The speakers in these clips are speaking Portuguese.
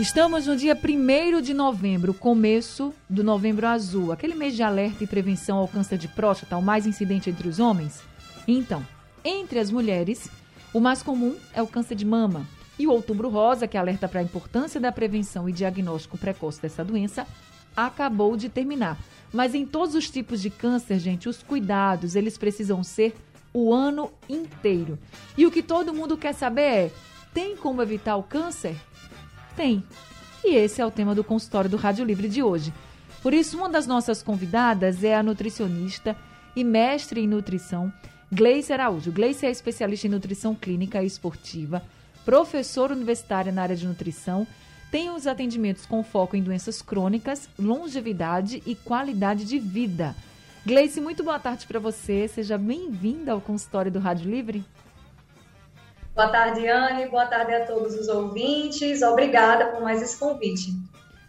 Estamos no dia 1 de novembro, começo do Novembro Azul, aquele mês de alerta e prevenção ao câncer de próstata, o mais incidente entre os homens. Então, entre as mulheres, o mais comum é o câncer de mama. E o Outubro Rosa, que alerta para a importância da prevenção e diagnóstico precoce dessa doença, acabou de terminar. Mas em todos os tipos de câncer, gente, os cuidados, eles precisam ser o ano inteiro. E o que todo mundo quer saber é: tem como evitar o câncer? Tem. E esse é o tema do consultório do Rádio Livre de hoje. Por isso, uma das nossas convidadas é a nutricionista e mestre em nutrição, Gleice Araújo. Gleice é especialista em nutrição clínica e esportiva, professora universitária na área de nutrição, tem os atendimentos com foco em doenças crônicas, longevidade e qualidade de vida. Gleice, muito boa tarde para você. Seja bem-vinda ao consultório do Rádio Livre. Boa tarde, Anne. Boa tarde a todos os ouvintes. Obrigada por mais esse convite.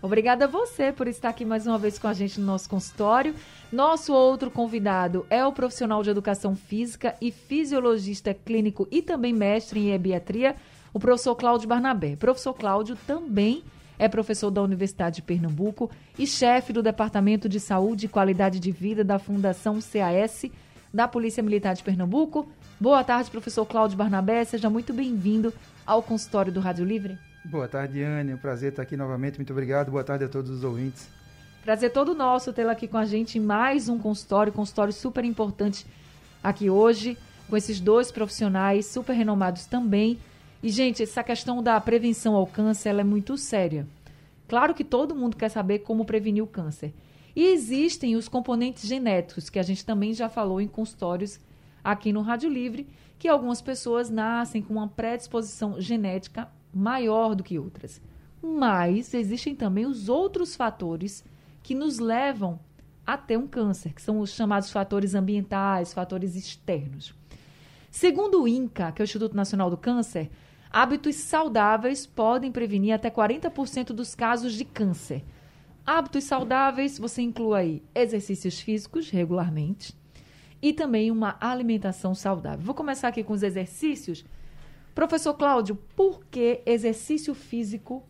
Obrigada a você por estar aqui mais uma vez com a gente no nosso consultório. Nosso outro convidado é o profissional de educação física e fisiologista clínico e também mestre em ebiatria, o professor Cláudio Barnabé. Professor Cláudio também é professor da Universidade de Pernambuco e chefe do Departamento de Saúde e Qualidade de Vida da Fundação CAS da Polícia Militar de Pernambuco. Boa tarde, professor Cláudio Barnabé. Seja muito bem-vindo ao consultório do Rádio Livre. Boa tarde, Anne. É um prazer estar aqui novamente. Muito obrigado. Boa tarde a todos os ouvintes. Prazer todo nosso tê-la aqui com a gente em mais um consultório, consultório super importante aqui hoje, com esses dois profissionais super renomados também. E, gente, essa questão da prevenção ao câncer ela é muito séria. Claro que todo mundo quer saber como prevenir o câncer. E existem os componentes genéticos, que a gente também já falou em consultórios aqui no Rádio Livre, que algumas pessoas nascem com uma predisposição genética maior do que outras. Mas existem também os outros fatores que nos levam a ter um câncer, que são os chamados fatores ambientais, fatores externos. Segundo o INCA, que é o Instituto Nacional do Câncer, hábitos saudáveis podem prevenir até 40% dos casos de câncer. Hábitos saudáveis, você inclui aí exercícios físicos regularmente, e também uma alimentação saudável. Vou começar aqui com os exercícios. Professor Cláudio, por que exercício físico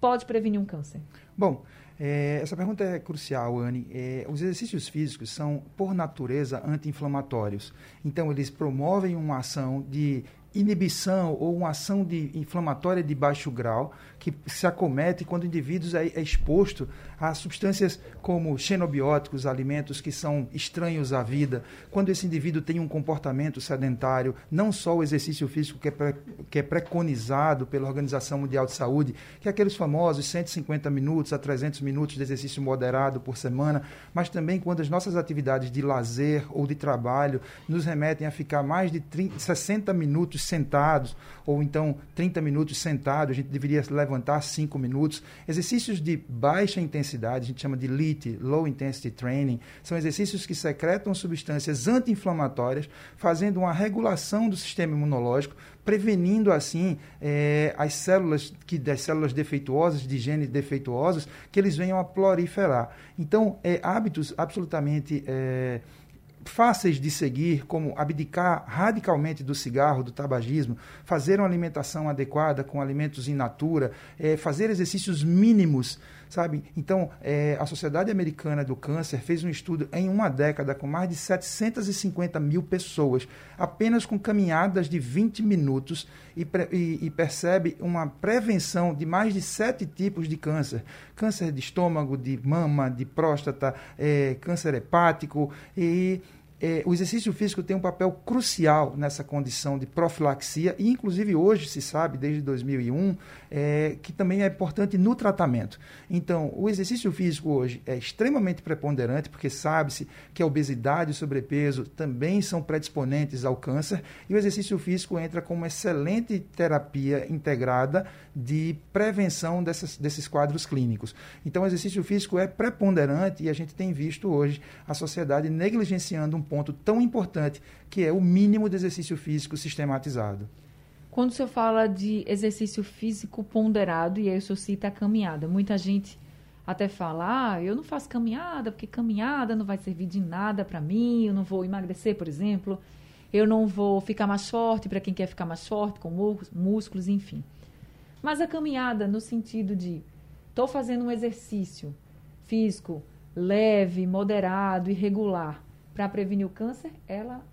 pode prevenir um câncer? Bom, é, essa pergunta é crucial, Anne. É, os exercícios físicos são, por natureza, anti-inflamatórios. Então, eles promovem uma ação de inibição ou uma ação de inflamatória de baixo grau que se acomete quando o indivíduo é, é exposto a substâncias como xenobióticos, alimentos que são estranhos à vida, quando esse indivíduo tem um comportamento sedentário, não só o exercício físico que é, pre, que é preconizado pela Organização Mundial de Saúde, que é aqueles famosos 150 minutos a 300 minutos de exercício moderado por semana, mas também quando as nossas atividades de lazer ou de trabalho nos remetem a ficar mais de 30, 60 minutos sentados, ou então 30 minutos sentados, a gente deveria levantar 5 minutos. Exercícios de baixa intensidade intensidade, a gente chama de LIT, Low Intensity Training, são exercícios que secretam substâncias anti-inflamatórias, fazendo uma regulação do sistema imunológico, prevenindo assim é, as células que das células defeituosas, de genes defeituosos, que eles venham a proliferar. Então, é, hábitos absolutamente é, fáceis de seguir, como abdicar radicalmente do cigarro, do tabagismo, fazer uma alimentação adequada com alimentos in natura, é, fazer exercícios mínimos sabe? Então, é, a Sociedade Americana do Câncer fez um estudo em uma década com mais de 750 mil pessoas, apenas com caminhadas de 20 minutos, e, e, e percebe uma prevenção de mais de sete tipos de câncer: câncer de estômago, de mama, de próstata, é, câncer hepático e é, o exercício físico tem um papel crucial nessa condição de profilaxia e, inclusive, hoje se sabe, desde 2001, é, que também é importante no tratamento. Então, o exercício físico hoje é extremamente preponderante, porque sabe-se que a obesidade e o sobrepeso também são predisponentes ao câncer, e o exercício físico entra como excelente terapia integrada de prevenção dessas, desses quadros clínicos. Então, o exercício físico é preponderante e a gente tem visto hoje a sociedade negligenciando um ponto tão importante, que é o mínimo de exercício físico sistematizado. Quando o senhor fala de exercício físico ponderado, e aí o senhor cita a caminhada, muita gente até fala, ah, eu não faço caminhada, porque caminhada não vai servir de nada para mim, eu não vou emagrecer, por exemplo, eu não vou ficar mais forte para quem quer ficar mais forte, com músculos, enfim. Mas a caminhada, no sentido de estou fazendo um exercício físico leve, moderado e regular para prevenir o câncer, ela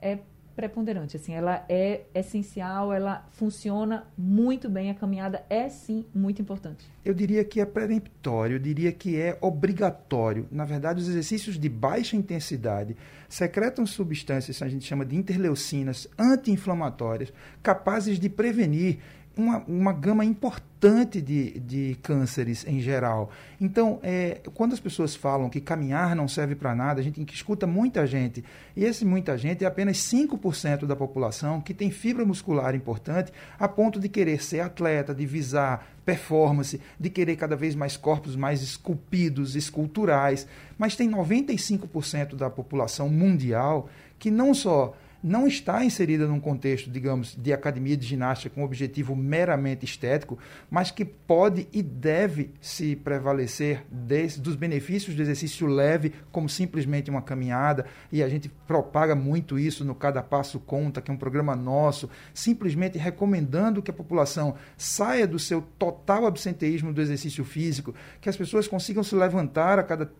é preponderante, assim, ela é essencial, ela funciona muito bem, a caminhada é sim muito importante. Eu diria que é peremptório, eu diria que é obrigatório. Na verdade, os exercícios de baixa intensidade secretam substâncias, a gente chama de interleucinas anti-inflamatórias, capazes de prevenir uma, uma gama importante de, de cânceres em geral. Então, é, quando as pessoas falam que caminhar não serve para nada, a gente escuta muita gente, e esse muita gente é apenas 5% da população que tem fibra muscular importante a ponto de querer ser atleta, de visar performance, de querer cada vez mais corpos mais esculpidos, esculturais, mas tem 95% da população mundial que não só não está inserida num contexto, digamos, de academia de ginástica com objetivo meramente estético, mas que pode e deve se prevalecer desse, dos benefícios do exercício leve, como simplesmente uma caminhada, e a gente propaga muito isso no Cada Passo Conta, que é um programa nosso, simplesmente recomendando que a população saia do seu total absenteísmo do exercício físico, que as pessoas consigam se levantar a cada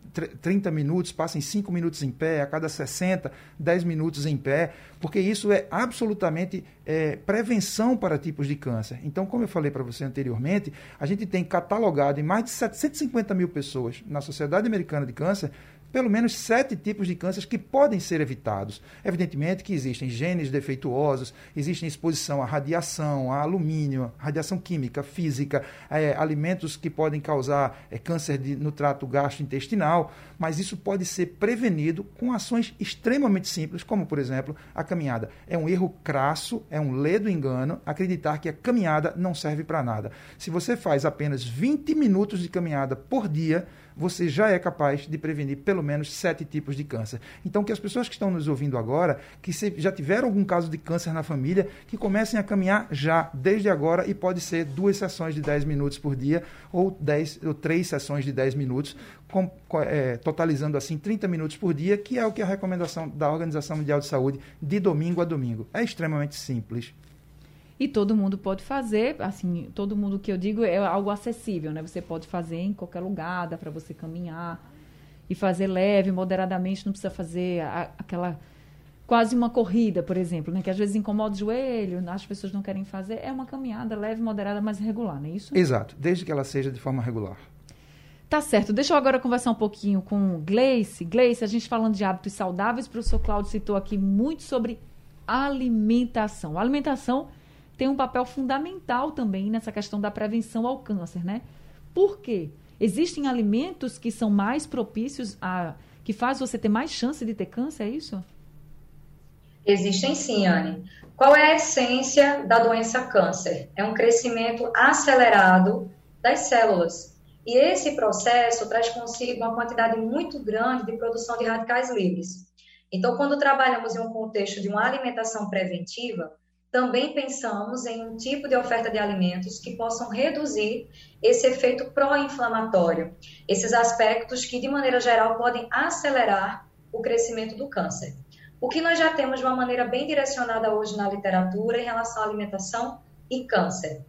30 minutos, passem 5 minutos em pé, a cada 60, 10 minutos em pé, porque isso é absolutamente é, prevenção para tipos de câncer. Então, como eu falei para você anteriormente, a gente tem catalogado em mais de 750 mil pessoas na Sociedade Americana de Câncer pelo menos sete tipos de cânceres que podem ser evitados. Evidentemente que existem genes defeituosos, existe exposição à radiação, a alumínio, radiação química, física, é, alimentos que podem causar é, câncer de, no trato gastrointestinal, mas isso pode ser prevenido com ações extremamente simples, como, por exemplo, a caminhada. É um erro crasso, é um ledo engano acreditar que a caminhada não serve para nada. Se você faz apenas 20 minutos de caminhada por dia, você já é capaz de prevenir pelo menos sete tipos de câncer. Então, que as pessoas que estão nos ouvindo agora, que já tiveram algum caso de câncer na família, que comecem a caminhar já, desde agora, e pode ser duas sessões de 10 minutos por dia, ou, dez, ou três sessões de 10 minutos, com, é, totalizando assim 30 minutos por dia, que é o que a recomendação da Organização Mundial de Saúde de domingo a domingo. É extremamente simples. E todo mundo pode fazer, assim, todo mundo que eu digo é algo acessível, né? Você pode fazer em qualquer lugar, dá para você caminhar e fazer leve, moderadamente, não precisa fazer a, aquela quase uma corrida, por exemplo, né? Que às vezes incomoda o joelho, as pessoas não querem fazer. É uma caminhada leve, moderada, mas regular, não é isso? Exato, desde que ela seja de forma regular. Tá certo. Deixa eu agora conversar um pouquinho com Gleice. Gleice, a gente falando de hábitos saudáveis, o professor Cláudio citou aqui muito sobre alimentação. A alimentação tem um papel fundamental também nessa questão da prevenção ao câncer, né? Por quê? Existem alimentos que são mais propícios a que faz você ter mais chance de ter câncer, é isso? Existem sim, Anne. Qual é a essência da doença câncer? É um crescimento acelerado das células. E esse processo traz consigo uma quantidade muito grande de produção de radicais livres. Então, quando trabalhamos em um contexto de uma alimentação preventiva, também pensamos em um tipo de oferta de alimentos que possam reduzir esse efeito pró-inflamatório, esses aspectos que, de maneira geral, podem acelerar o crescimento do câncer. O que nós já temos de uma maneira bem direcionada hoje na literatura em relação à alimentação e câncer.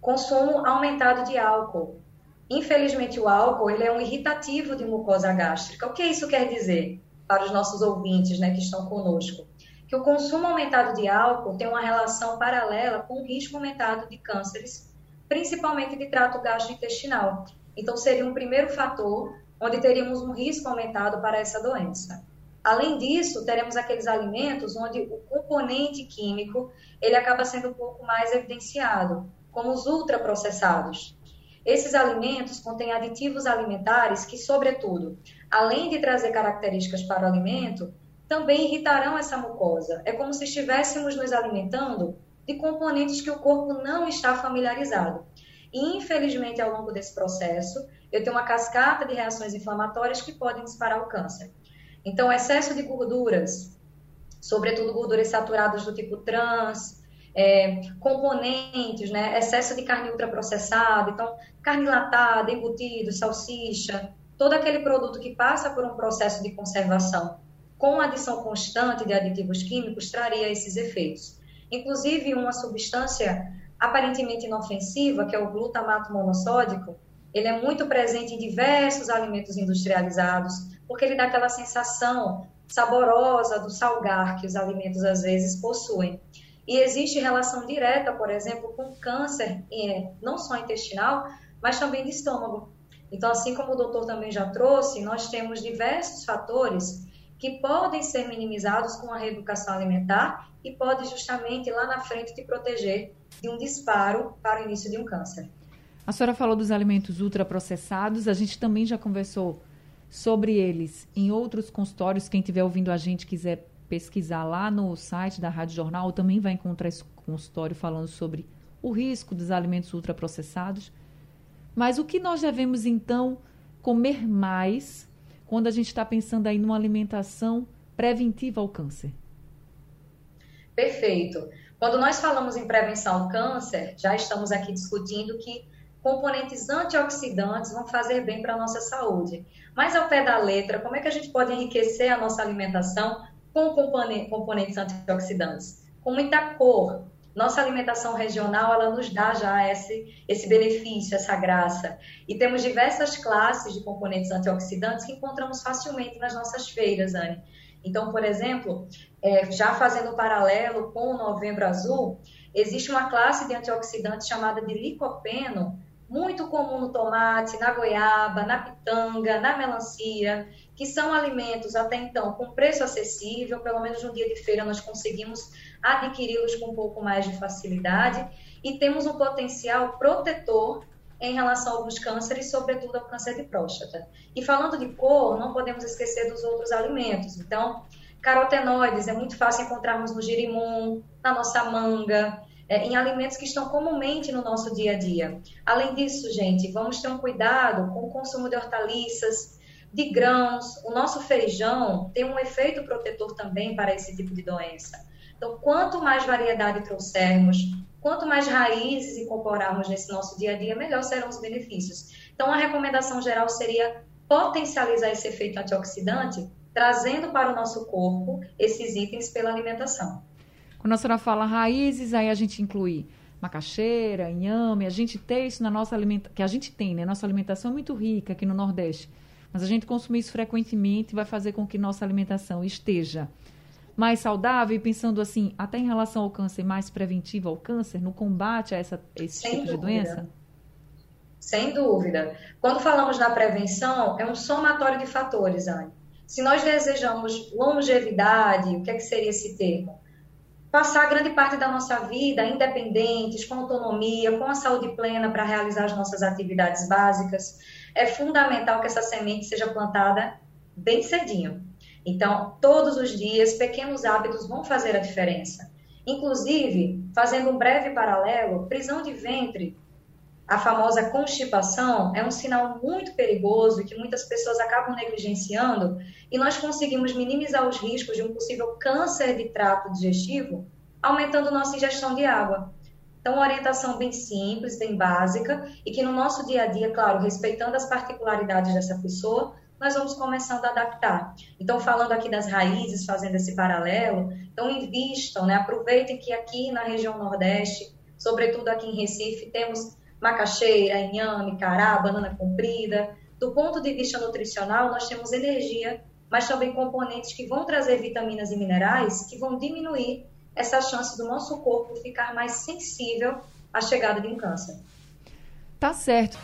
Consumo aumentado de álcool. Infelizmente, o álcool ele é um irritativo de mucosa gástrica. O que isso quer dizer para os nossos ouvintes né, que estão conosco? Que o consumo aumentado de álcool tem uma relação paralela com o risco aumentado de cânceres, principalmente de trato gastrointestinal. Então, seria um primeiro fator onde teríamos um risco aumentado para essa doença. Além disso, teremos aqueles alimentos onde o componente químico ele acaba sendo um pouco mais evidenciado, como os ultraprocessados. Esses alimentos contêm aditivos alimentares que, sobretudo, além de trazer características para o alimento, também irritarão essa mucosa. É como se estivéssemos nos alimentando de componentes que o corpo não está familiarizado. E, infelizmente, ao longo desse processo, eu tenho uma cascata de reações inflamatórias que podem disparar o câncer. Então, excesso de gorduras, sobretudo gorduras saturadas do tipo trans, é, componentes, né, excesso de carne ultraprocessada, então carne latada, embutido, salsicha, todo aquele produto que passa por um processo de conservação com adição constante de aditivos químicos traria esses efeitos. Inclusive, uma substância aparentemente inofensiva, que é o glutamato monossódico, ele é muito presente em diversos alimentos industrializados, porque ele dá aquela sensação saborosa do salgar que os alimentos às vezes possuem. E existe relação direta, por exemplo, com câncer, não só intestinal, mas também de estômago. Então, assim como o doutor também já trouxe, nós temos diversos fatores que podem ser minimizados com a reeducação alimentar e pode justamente lá na frente te proteger de um disparo para o início de um câncer. A senhora falou dos alimentos ultraprocessados, a gente também já conversou sobre eles em outros consultórios. Quem estiver ouvindo a gente quiser pesquisar lá no site da Rádio Jornal, também vai encontrar esse consultório falando sobre o risco dos alimentos ultraprocessados. Mas o que nós devemos então comer mais quando a gente está pensando aí numa alimentação preventiva ao câncer? Perfeito. Quando nós falamos em prevenção ao câncer, já estamos aqui discutindo que componentes antioxidantes vão fazer bem para a nossa saúde. Mas ao pé da letra, como é que a gente pode enriquecer a nossa alimentação com componentes antioxidantes? Com muita cor. Nossa alimentação regional, ela nos dá já esse, esse benefício, essa graça. E temos diversas classes de componentes antioxidantes que encontramos facilmente nas nossas feiras, Anne. Então, por exemplo, é, já fazendo um paralelo com o Novembro Azul, existe uma classe de antioxidantes chamada de licopeno, muito comum no tomate, na goiaba, na pitanga, na melancia, que são alimentos até então com preço acessível, pelo menos no dia de feira nós conseguimos adquiri-los com um pouco mais de facilidade e temos um potencial protetor em relação a alguns cânceres, sobretudo ao câncer de próstata. E falando de cor, não podemos esquecer dos outros alimentos. Então, carotenoides é muito fácil encontrarmos no girimum, na nossa manga, é, em alimentos que estão comumente no nosso dia a dia. Além disso, gente, vamos ter um cuidado com o consumo de hortaliças, de grãos. O nosso feijão tem um efeito protetor também para esse tipo de doença. Então, quanto mais variedade trouxermos, quanto mais raízes incorporarmos nesse nosso dia a dia, melhor serão os benefícios. Então, a recomendação geral seria potencializar esse efeito antioxidante, trazendo para o nosso corpo esses itens pela alimentação. Quando a senhora fala raízes, aí a gente inclui macaxeira, inhame, a gente tem isso na nossa alimentação, que a gente tem, né? Nossa alimentação é muito rica aqui no Nordeste. Mas a gente consumir isso frequentemente vai fazer com que nossa alimentação esteja mais saudável e pensando assim, até em relação ao câncer, mais preventiva ao câncer, no combate a essa, esse Sem tipo dúvida. de doença? Sem dúvida. Quando falamos na prevenção, é um somatório de fatores, Anne. Se nós desejamos longevidade, o que, é que seria esse termo? Passar grande parte da nossa vida independentes, com autonomia, com a saúde plena para realizar as nossas atividades básicas, é fundamental que essa semente seja plantada bem cedinho. Então, todos os dias, pequenos hábitos vão fazer a diferença. Inclusive, fazendo um breve paralelo, prisão de ventre, a famosa constipação, é um sinal muito perigoso que muitas pessoas acabam negligenciando, e nós conseguimos minimizar os riscos de um possível câncer de trato digestivo aumentando nossa ingestão de água. Então, uma orientação bem simples, bem básica, e que no nosso dia a dia, claro, respeitando as particularidades dessa pessoa, nós vamos começando a adaptar. Então, falando aqui das raízes, fazendo esse paralelo, então invistam, né? aproveitem que aqui na região Nordeste, sobretudo aqui em Recife, temos macaxeira, inhame, cará, banana comprida. Do ponto de vista nutricional, nós temos energia, mas também componentes que vão trazer vitaminas e minerais que vão diminuir essa chance do nosso corpo ficar mais sensível à chegada de um câncer. Tá certo.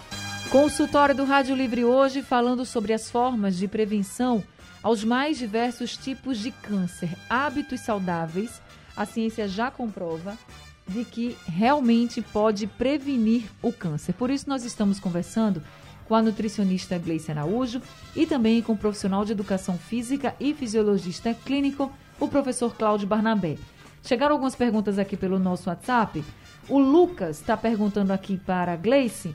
Consultório do Rádio Livre hoje falando sobre as formas de prevenção aos mais diversos tipos de câncer. Hábitos saudáveis, a ciência já comprova de que realmente pode prevenir o câncer. Por isso nós estamos conversando com a nutricionista Gleice Araújo e também com o profissional de educação física e fisiologista clínico, o professor Cláudio Barnabé. Chegaram algumas perguntas aqui pelo nosso WhatsApp. O Lucas está perguntando aqui para a Gleice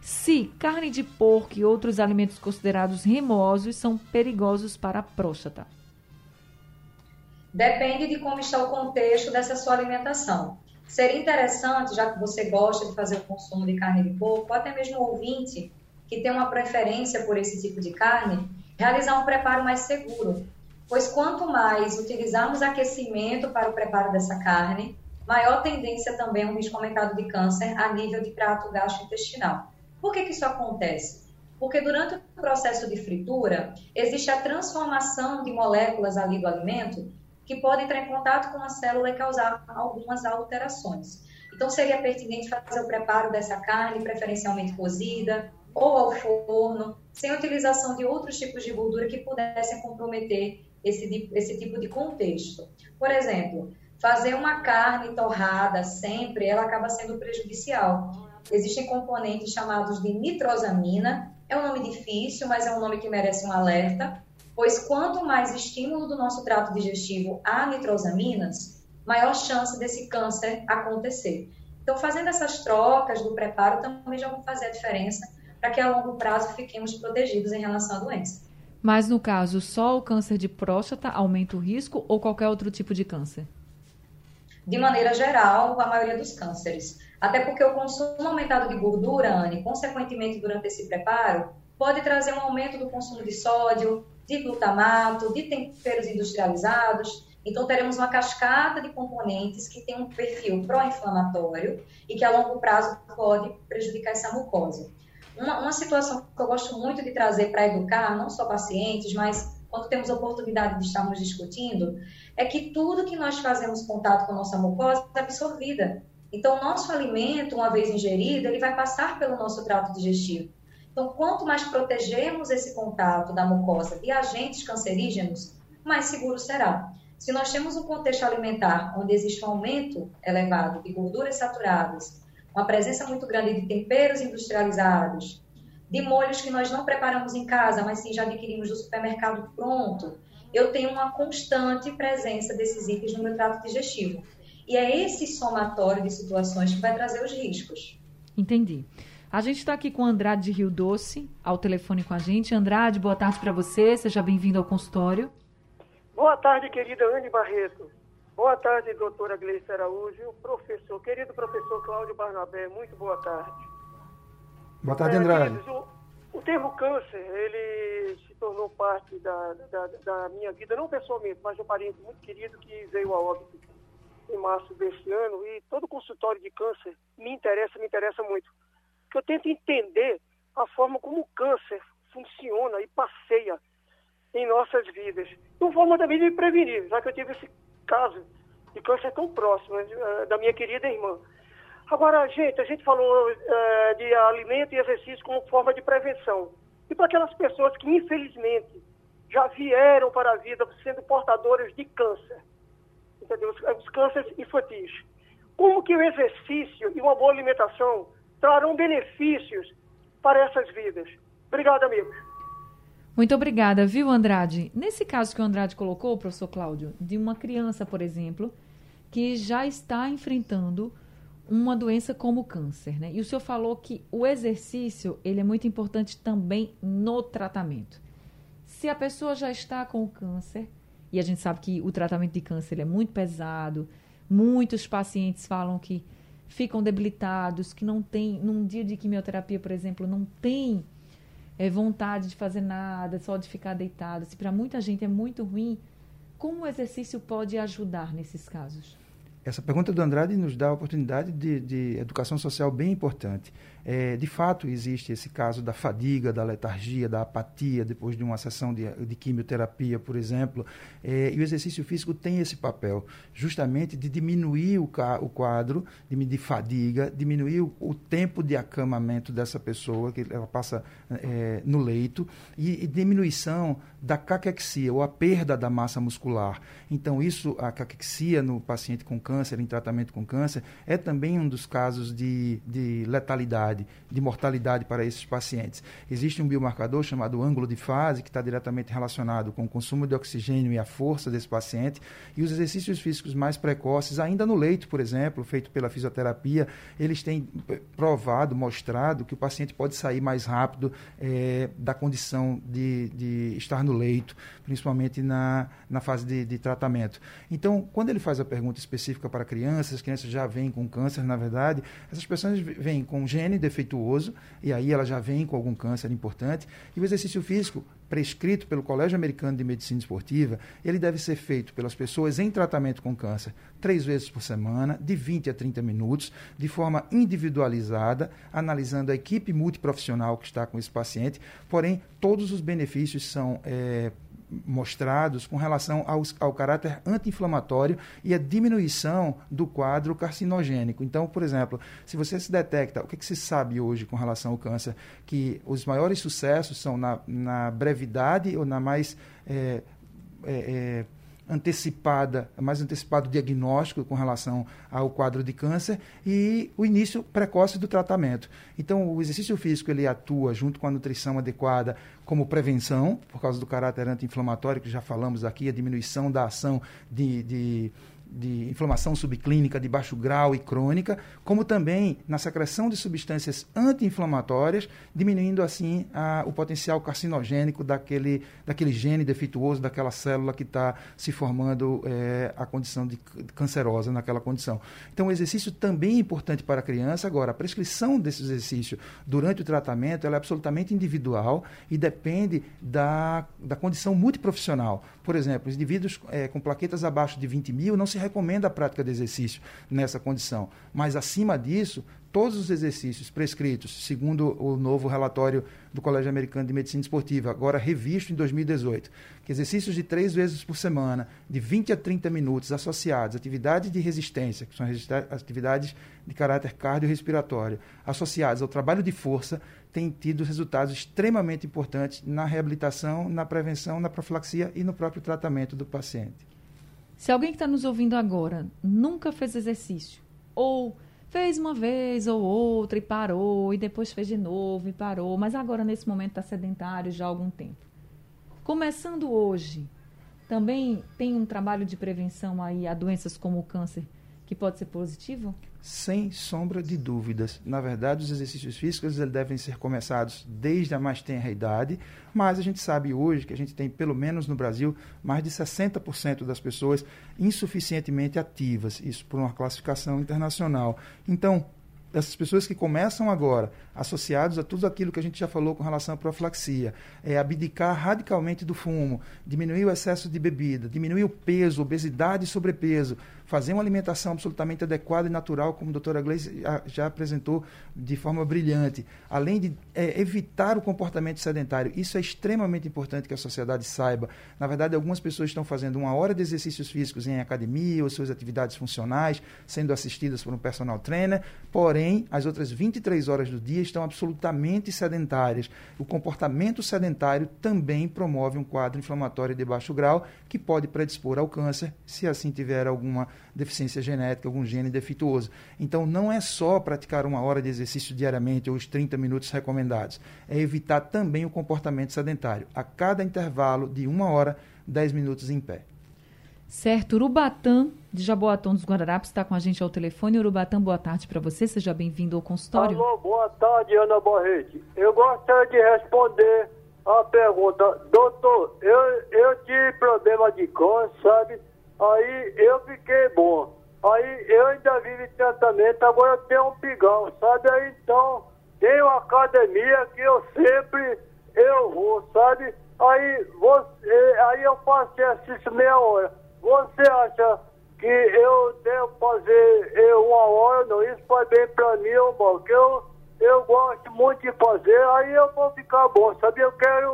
se carne de porco e outros alimentos considerados remosos são perigosos para a próstata. Depende de como está o contexto dessa sua alimentação. Seria interessante, já que você gosta de fazer o consumo de carne de porco, até mesmo ouvinte que tem uma preferência por esse tipo de carne, realizar um preparo mais seguro. Pois quanto mais utilizarmos aquecimento para o preparo dessa carne, maior tendência também ao risco aumentado de câncer a nível de trato gastrointestinal. Por que, que isso acontece? Porque durante o processo de fritura, existe a transformação de moléculas ali do alimento que podem entrar em contato com a célula e causar algumas alterações. Então, seria pertinente fazer o preparo dessa carne, preferencialmente cozida, ou ao forno, sem utilização de outros tipos de gordura que pudessem comprometer esse, esse tipo de contexto. Por exemplo, fazer uma carne torrada sempre, ela acaba sendo prejudicial, existem componentes chamados de nitrosamina. É um nome difícil, mas é um nome que merece um alerta, pois quanto mais estímulo do nosso trato digestivo a nitrosaminas, maior chance desse câncer acontecer. Então, fazendo essas trocas do preparo também já vão fazer a diferença para que a longo prazo fiquemos protegidos em relação à doença. Mas no caso, só o câncer de próstata aumenta o risco ou qualquer outro tipo de câncer? De maneira geral, a maioria dos cânceres. Até porque o consumo aumentado de gordura, Anne, consequentemente durante esse preparo, pode trazer um aumento do consumo de sódio, de glutamato, de temperos industrializados. Então, teremos uma cascata de componentes que tem um perfil pró-inflamatório e que a longo prazo pode prejudicar essa mucosa. Uma, uma situação que eu gosto muito de trazer para educar, não só pacientes, mas quando temos a oportunidade de estarmos discutindo, é que tudo que nós fazemos contato com a nossa mucosa é absorvida. Então, o nosso alimento, uma vez ingerido, ele vai passar pelo nosso trato digestivo. Então, quanto mais protegermos esse contato da mucosa de agentes cancerígenos, mais seguro será. Se nós temos um contexto alimentar onde existe um aumento elevado de gorduras saturadas, uma presença muito grande de temperos industrializados, de molhos que nós não preparamos em casa, mas sim já adquirimos do supermercado pronto, eu tenho uma constante presença desses itens no meu trato digestivo. E é esse somatório de situações que vai trazer os riscos. Entendi. A gente está aqui com o Andrade de Rio Doce, ao telefone com a gente. Andrade, boa tarde para você, seja bem-vindo ao consultório. Boa tarde, querida Anne Barreto. Boa tarde, doutora Gleice Araújo. Professor, querido professor Cláudio Barnabé, muito boa tarde. Boa tarde, Andrade. É, o, o, termo câncer, ele se tornou parte da, da, da minha vida, não pessoalmente, mas de um parente muito querido que veio a óbito em março deste ano, e todo consultório de câncer me interessa, me interessa muito. Porque eu tento entender a forma como o câncer funciona e passeia em nossas vidas. Uma forma também de prevenir, já que eu tive esse caso de câncer tão próximo uh, da minha querida irmã. Agora, gente, a gente falou uh, de alimento e exercício como forma de prevenção. E para aquelas pessoas que, infelizmente, já vieram para a vida sendo portadoras de câncer, entendeu? Os cânceres infantis. Como que o exercício e uma boa alimentação trarão benefícios para essas vidas? Obrigado, amigos. Muito obrigada, viu, Andrade? Nesse caso que o Andrade colocou, professor Cláudio, de uma criança, por exemplo, que já está enfrentando uma doença como o câncer, né? E o senhor falou que o exercício, ele é muito importante também no tratamento. Se a pessoa já está com o câncer, e a gente sabe que o tratamento de câncer é muito pesado. Muitos pacientes falam que ficam debilitados, que não tem, num dia de quimioterapia, por exemplo, não tem é, vontade de fazer nada, só de ficar deitado. Se para muita gente é muito ruim, como o exercício pode ajudar nesses casos? Essa pergunta do Andrade nos dá a oportunidade de, de educação social bem importante. É, de fato, existe esse caso da fadiga, da letargia, da apatia depois de uma sessão de, de quimioterapia, por exemplo. É, e o exercício físico tem esse papel, justamente de diminuir o, o quadro de, de fadiga, diminuir o, o, tempo de acamamento dessa pessoa, que ela passa é, no leito, e, e, diminuição da caquexia, ou a perda da massa muscular. Então, isso, a caquexia no paciente com câncer, em tratamento com câncer, é também um dos casos de, de letalidade, de mortalidade para esses pacientes. Existe um biomarcador chamado ângulo de fase, que está diretamente relacionado com o consumo de oxigênio e a força desse paciente, e os exercícios físicos mais precoces, ainda no leito, por exemplo, feito pela fisioterapia, eles têm provado, mostrado que o paciente pode sair mais rápido é, da condição de, de estar no leito, principalmente na, na fase de, de tratamento. Então, quando ele faz a pergunta específica para crianças, as crianças já vêm com câncer, na verdade, essas pessoas vêm com gene defeituoso, e aí elas já vêm com algum câncer importante, e o exercício físico prescrito pelo Colégio Americano de Medicina Esportiva, ele deve ser feito pelas pessoas em tratamento com câncer três vezes por semana, de 20 a 30 minutos, de forma individualizada, analisando a equipe multiprofissional que está com esse paciente. Porém, todos os benefícios são é, mostrados com relação aos, ao caráter anti-inflamatório e a diminuição do quadro carcinogênico. Então, por exemplo, se você se detecta, o que, que se sabe hoje com relação ao câncer? Que os maiores sucessos são na, na brevidade ou na mais. É, é, é antecipada, mais antecipado diagnóstico com relação ao quadro de câncer e o início precoce do tratamento. Então, o exercício físico ele atua junto com a nutrição adequada como prevenção, por causa do caráter anti-inflamatório que já falamos aqui, a diminuição da ação de, de de inflamação subclínica de baixo grau e crônica, como também na secreção de substâncias anti-inflamatórias, diminuindo assim a, o potencial carcinogênico daquele, daquele gene defeituoso, daquela célula que está se formando é, a condição de cancerosa naquela condição. Então, o exercício também é importante para a criança. Agora, a prescrição desse exercício durante o tratamento é absolutamente individual e depende da, da condição multiprofissional. Por exemplo, os indivíduos é, com plaquetas abaixo de 20 mil não se recomenda a prática de exercício nessa condição. Mas, acima disso, todos os exercícios prescritos, segundo o novo relatório do Colégio Americano de Medicina Esportiva, agora revisto em 2018, que exercícios de três vezes por semana, de 20 a 30 minutos, associados a atividades de resistência, que são atividades de caráter cardiorrespiratório, associados ao trabalho de força, têm tido resultados extremamente importantes na reabilitação, na prevenção, na profilaxia e no próprio tratamento do paciente. Se alguém que está nos ouvindo agora nunca fez exercício, ou fez uma vez ou outra e parou, e depois fez de novo e parou, mas agora nesse momento está sedentário já há algum tempo. Começando hoje, também tem um trabalho de prevenção aí a doenças como o câncer que pode ser positivo? Sem sombra de dúvidas. Na verdade, os exercícios físicos eles devem ser começados desde a mais tenra idade, mas a gente sabe hoje que a gente tem, pelo menos no Brasil, mais de 60% das pessoas insuficientemente ativas, isso por uma classificação internacional. Então, essas pessoas que começam agora, associados a tudo aquilo que a gente já falou com relação à profilaxia, é abdicar radicalmente do fumo, diminuir o excesso de bebida, diminuir o peso, obesidade e sobrepeso, fazer uma alimentação absolutamente adequada e natural, como a doutora Gleice já apresentou de forma brilhante, além de é, evitar o comportamento sedentário. Isso é extremamente importante que a sociedade saiba. Na verdade, algumas pessoas estão fazendo uma hora de exercícios físicos em academia ou suas atividades funcionais, sendo assistidas por um personal trainer, porém, as outras 23 horas do dia estão absolutamente sedentárias. O comportamento sedentário também promove um quadro inflamatório de baixo grau que pode predispor ao câncer, se assim tiver alguma deficiência genética, algum gene defeituoso. Então, não é só praticar uma hora de exercício diariamente ou os 30 minutos recomendados, é evitar também o comportamento sedentário. A cada intervalo de uma hora, 10 minutos em pé. Certo. Urubatã, de Jaboatão dos Guararapes, está com a gente ao telefone. Urubatã, boa tarde para você. Seja bem-vindo ao consultório. Alô, boa tarde, Ana Borrete. Eu gostaria de responder a pergunta. Doutor, eu, eu tive problema de câncer, sabe? Aí eu fiquei bom. Aí eu ainda vivo em tratamento, agora eu tenho um pigão, sabe? Aí então tem uma academia que eu sempre eu vou, sabe? Aí, você, aí eu faço exercício meia hora. Você acha que eu devo fazer eu, uma hora? Não, isso faz bem pra mim, irmão, que eu, eu gosto muito de fazer, aí eu vou ficar bom, sabe? Eu quero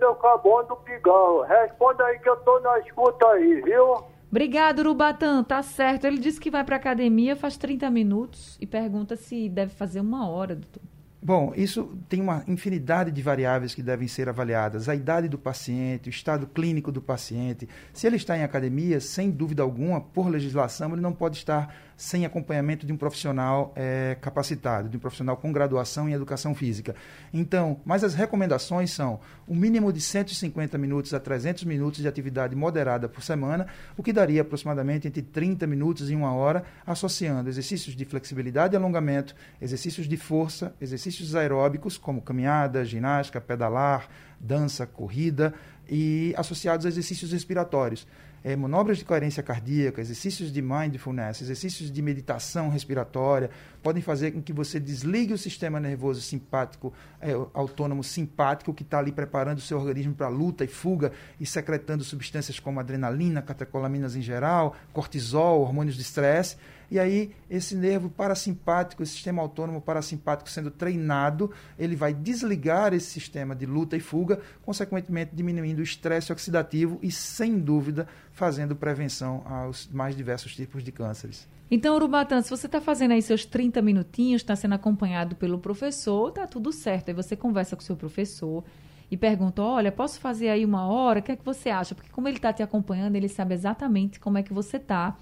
eu ficar bom do pigão. Responda aí que eu tô na escuta aí, viu? Obrigado, Urubatã. Tá certo. Ele disse que vai para academia faz 30 minutos e pergunta se deve fazer uma hora, doutor. Bom, isso tem uma infinidade de variáveis que devem ser avaliadas. A idade do paciente, o estado clínico do paciente. Se ele está em academia, sem dúvida alguma, por legislação, ele não pode estar sem acompanhamento de um profissional é, capacitado, de um profissional com graduação em educação física. Então, mas as recomendações são o um mínimo de 150 minutos a 300 minutos de atividade moderada por semana, o que daria aproximadamente entre 30 minutos e uma hora, associando exercícios de flexibilidade e alongamento, exercícios de força, exercícios aeróbicos, como caminhada, ginástica, pedalar, dança, corrida, e associados a exercícios respiratórios é, manobras de coerência cardíaca, exercícios de mindfulness, exercícios de meditação respiratória, podem fazer com que você desligue o sistema nervoso simpático, é, autônomo simpático, que está ali preparando o seu organismo para luta e fuga e secretando substâncias como adrenalina, catecolaminas em geral, cortisol, hormônios de estresse e aí, esse nervo parasimpático, esse sistema autônomo parasimpático sendo treinado, ele vai desligar esse sistema de luta e fuga, consequentemente diminuindo o estresse oxidativo e, sem dúvida, fazendo prevenção aos mais diversos tipos de cânceres. Então, Urubatan, se você está fazendo aí seus 30 minutinhos, está sendo acompanhado pelo professor, tá tudo certo. Aí você conversa com o seu professor e pergunta: olha, posso fazer aí uma hora? O que é que você acha? Porque como ele está te acompanhando, ele sabe exatamente como é que você está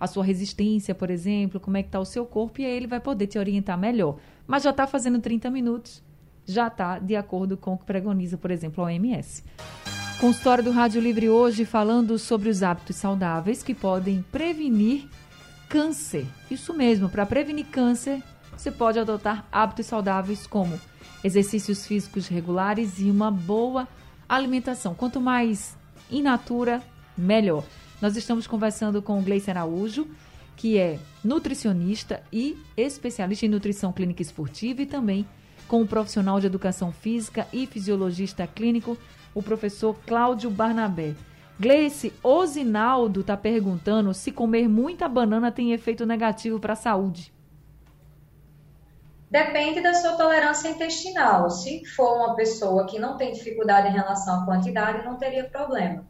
a sua resistência, por exemplo, como é que está o seu corpo, e aí ele vai poder te orientar melhor. Mas já está fazendo 30 minutos, já está de acordo com o que pregoniza, por exemplo, a OMS. Consultório do Rádio Livre hoje falando sobre os hábitos saudáveis que podem prevenir câncer. Isso mesmo, para prevenir câncer, você pode adotar hábitos saudáveis como exercícios físicos regulares e uma boa alimentação. Quanto mais in natura, melhor. Nós estamos conversando com o Gleice Araújo, que é nutricionista e especialista em nutrição clínica esportiva e também com o profissional de educação física e fisiologista clínico, o professor Cláudio Barnabé. Gleice, Osinaldo está perguntando se comer muita banana tem efeito negativo para a saúde. Depende da sua tolerância intestinal. Se for uma pessoa que não tem dificuldade em relação à quantidade, não teria problema.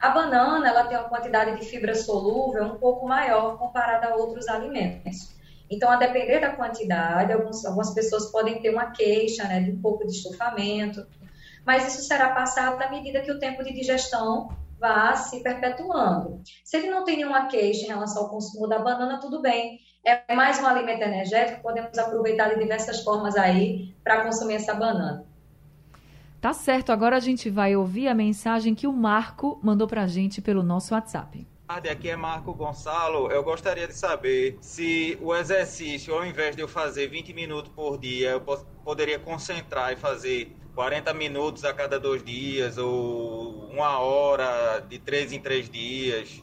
A banana ela tem uma quantidade de fibra solúvel um pouco maior comparada a outros alimentos. Então, a depender da quantidade, alguns, algumas pessoas podem ter uma queixa né, de um pouco de estufamento, mas isso será passado à medida que o tempo de digestão vá se perpetuando. Se ele não tem nenhuma queixa em relação ao consumo da banana, tudo bem. É mais um alimento energético, podemos aproveitar de diversas formas aí para consumir essa banana. Tá certo, agora a gente vai ouvir a mensagem que o Marco mandou pra gente pelo nosso WhatsApp. Aqui é Marco Gonçalo. Eu gostaria de saber se o exercício, ao invés de eu fazer 20 minutos por dia, eu poderia concentrar e fazer 40 minutos a cada dois dias ou uma hora de três em três dias.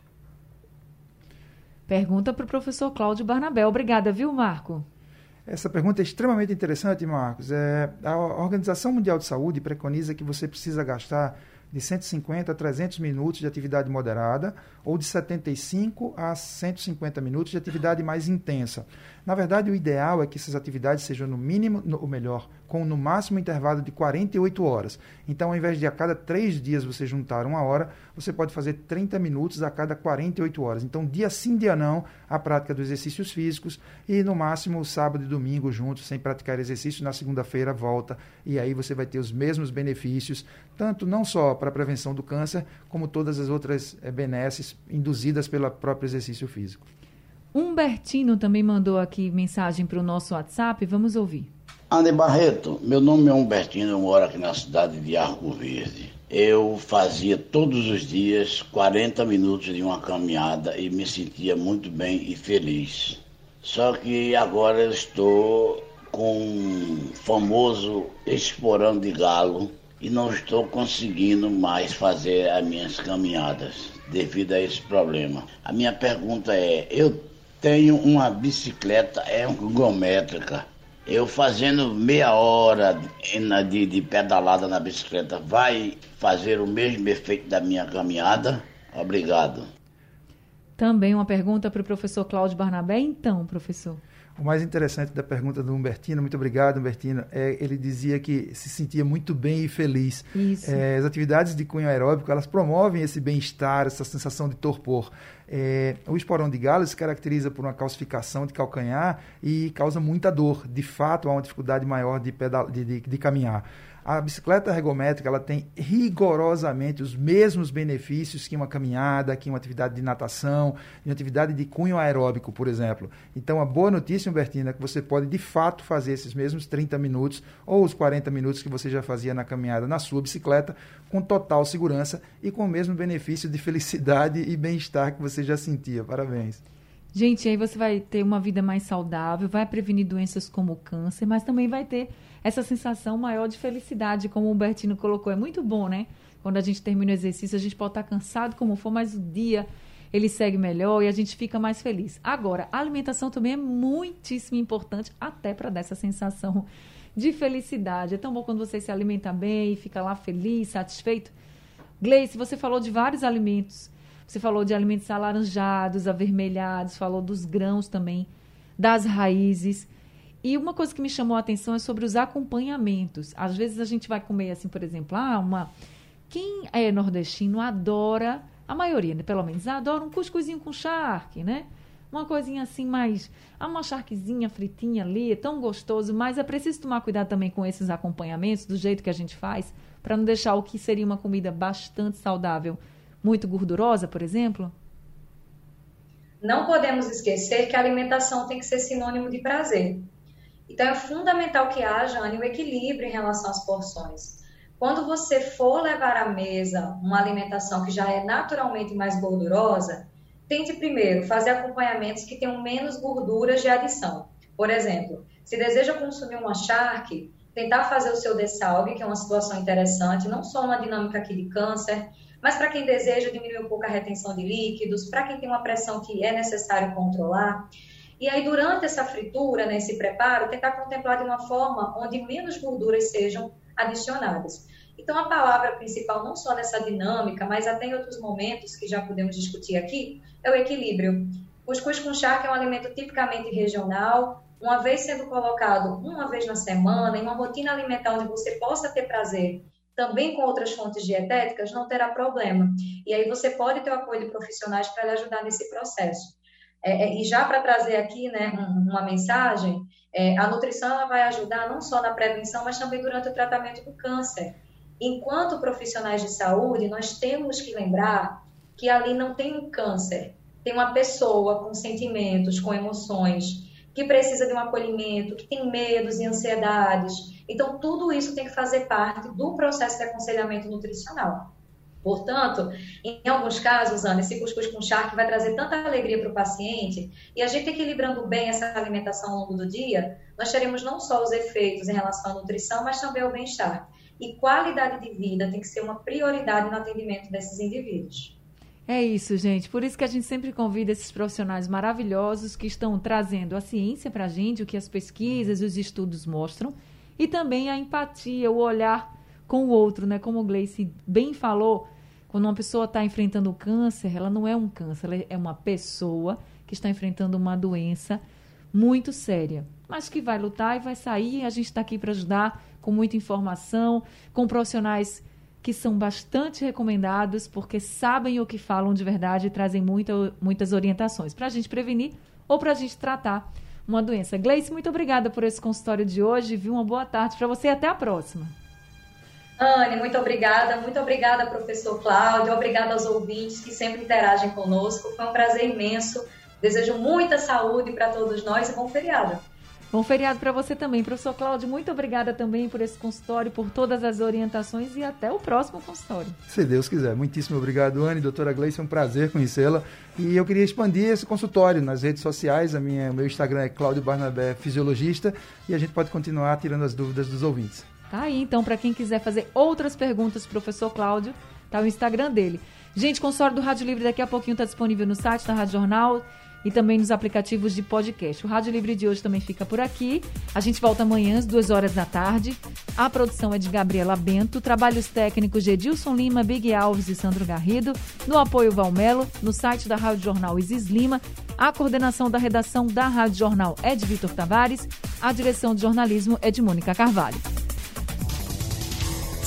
Pergunta para o professor Cláudio Barnabé. Obrigada, viu, Marco? Essa pergunta é extremamente interessante, Marcos. É, a Organização Mundial de Saúde preconiza que você precisa gastar de 150 a 300 minutos de atividade moderada ou de 75 a 150 minutos de atividade mais intensa. Na verdade, o ideal é que essas atividades sejam no mínimo, no, ou melhor, com no máximo intervalo de 48 horas. Então, ao invés de a cada três dias você juntar uma hora, você pode fazer 30 minutos a cada 48 horas. Então, dia sim, dia não, a prática dos exercícios físicos e no máximo sábado e domingo juntos, sem praticar exercício, na segunda-feira volta e aí você vai ter os mesmos benefícios, tanto não só para a prevenção do câncer, como todas as outras é, benesses induzidas pelo próprio exercício físico. Humbertino também mandou aqui mensagem para o nosso WhatsApp, vamos ouvir. Ande Barreto, meu nome é Humbertino, eu moro aqui na cidade de Arco Verde. Eu fazia todos os dias 40 minutos de uma caminhada e me sentia muito bem e feliz. Só que agora eu estou com o famoso esporão de galo e não estou conseguindo mais fazer as minhas caminhadas devido a esse problema. A minha pergunta é: eu tenho uma bicicleta ergométrica eu fazendo meia hora de, de, pedalada na bicicleta vai fazer o mesmo efeito da minha caminhada? Obrigado. Também uma pergunta para o professor Cláudio Barnabé. Então, professor. O mais interessante da pergunta do Humbertino, muito obrigado, Humbertino, é, ele dizia que se sentia muito bem e feliz. Isso. É, as atividades de cunho aeróbico, elas promovem esse bem-estar, essa sensação de torpor. É, o esporão de galo se caracteriza por uma calcificação de calcanhar e causa muita dor. De fato, há uma dificuldade maior de, pedal, de, de, de caminhar. A bicicleta ergométrica ela tem rigorosamente os mesmos benefícios que uma caminhada, que uma atividade de natação, uma atividade de cunho aeróbico, por exemplo. Então, a boa notícia, Humbertina, é que você pode de fato fazer esses mesmos 30 minutos ou os 40 minutos que você já fazia na caminhada na sua bicicleta com total segurança e com o mesmo benefício de felicidade e bem-estar que você já sentia. Parabéns. Gente, aí você vai ter uma vida mais saudável, vai prevenir doenças como o câncer, mas também vai ter essa sensação maior de felicidade, como o Bertino colocou. É muito bom, né? Quando a gente termina o exercício, a gente pode estar cansado como for, mas o dia ele segue melhor e a gente fica mais feliz. Agora, a alimentação também é muitíssimo importante, até para dar essa sensação de felicidade. É tão bom quando você se alimenta bem e fica lá feliz, satisfeito. Gleice, você falou de vários alimentos. Você falou de alimentos alaranjados, avermelhados, falou dos grãos também, das raízes. E uma coisa que me chamou a atenção é sobre os acompanhamentos. Às vezes a gente vai comer assim, por exemplo, ah, uma quem é nordestino adora, a maioria, né, pelo menos, adora um cuscuzinho com charque, né? Uma coisinha assim mais, ah, uma charquezinha fritinha ali, é tão gostoso, mas é preciso tomar cuidado também com esses acompanhamentos, do jeito que a gente faz, para não deixar o que seria uma comida bastante saudável muito gordurosa, por exemplo? Não podemos esquecer que a alimentação tem que ser sinônimo de prazer. Então, é fundamental que haja um equilíbrio em relação às porções. Quando você for levar à mesa uma alimentação que já é naturalmente mais gordurosa, tente primeiro fazer acompanhamentos que tenham menos gorduras de adição. Por exemplo, se deseja consumir uma charque, tentar fazer o seu dessalgue, que é uma situação interessante, não só uma dinâmica aqui de câncer, mas para quem deseja diminuir um pouco a retenção de líquidos, para quem tem uma pressão que é necessário controlar. E aí, durante essa fritura, né, preparo, tentar contemplar de uma forma onde menos gorduras sejam adicionadas. Então, a palavra principal, não só nessa dinâmica, mas até em outros momentos que já podemos discutir aqui, é o equilíbrio. Cuscuz com charque é um alimento tipicamente regional, uma vez sendo colocado uma vez na semana, em uma rotina alimentar onde você possa ter prazer, também com outras fontes dietéticas, não terá problema. E aí você pode ter o apoio de profissionais para lhe ajudar nesse processo. É, é, e já para trazer aqui né, uma mensagem, é, a nutrição ela vai ajudar não só na prevenção, mas também durante o tratamento do câncer. Enquanto profissionais de saúde, nós temos que lembrar que ali não tem um câncer, tem uma pessoa com sentimentos, com emoções, que precisa de um acolhimento, que tem medos e ansiedades. Então, tudo isso tem que fazer parte do processo de aconselhamento nutricional. Portanto, em alguns casos, Ana, esse cuscuz com charque vai trazer tanta alegria para o paciente e a gente equilibrando bem essa alimentação ao longo do dia, nós teremos não só os efeitos em relação à nutrição, mas também ao bem-estar. E qualidade de vida tem que ser uma prioridade no atendimento desses indivíduos. É isso, gente. Por isso que a gente sempre convida esses profissionais maravilhosos que estão trazendo a ciência para a gente, o que as pesquisas e os estudos mostram, e também a empatia, o olhar com o outro, né? Como o Gleice bem falou, quando uma pessoa está enfrentando câncer, ela não é um câncer, ela é uma pessoa que está enfrentando uma doença muito séria, mas que vai lutar e vai sair. A gente está aqui para ajudar com muita informação, com profissionais que são bastante recomendados, porque sabem o que falam de verdade e trazem muita, muitas orientações para a gente prevenir ou para a gente tratar uma doença. Gleice, muito obrigada por esse consultório de hoje. Viu uma boa tarde para você e até a próxima. Anne, muito obrigada. Muito obrigada, professor Cláudio. Obrigada aos ouvintes que sempre interagem conosco. Foi um prazer imenso. Desejo muita saúde para todos nós e bom feriado. Bom feriado para você também, professor Cláudio. Muito obrigada também por esse consultório, por todas as orientações e até o próximo consultório. Se Deus quiser. Muitíssimo obrigado, Anne. Doutora Gleice, é um prazer conhecê-la. E eu queria expandir esse consultório nas redes sociais. A minha, o meu Instagram é Cláudio Barnabé Fisiologista e a gente pode continuar tirando as dúvidas dos ouvintes. Tá aí, então, para quem quiser fazer outras perguntas, professor Cláudio, tá o Instagram dele. Gente, consórcio do Rádio Livre daqui a pouquinho está disponível no site da Rádio Jornal e também nos aplicativos de podcast. O Rádio Livre de hoje também fica por aqui. A gente volta amanhã às duas horas da tarde. A produção é de Gabriela Bento, trabalhos técnicos de Edilson Lima, Big Alves e Sandro Garrido, no apoio Valmelo, no site da Rádio Jornal Isis Lima A coordenação da redação da Rádio Jornal é de Vitor Tavares, a direção de jornalismo é de Mônica Carvalho.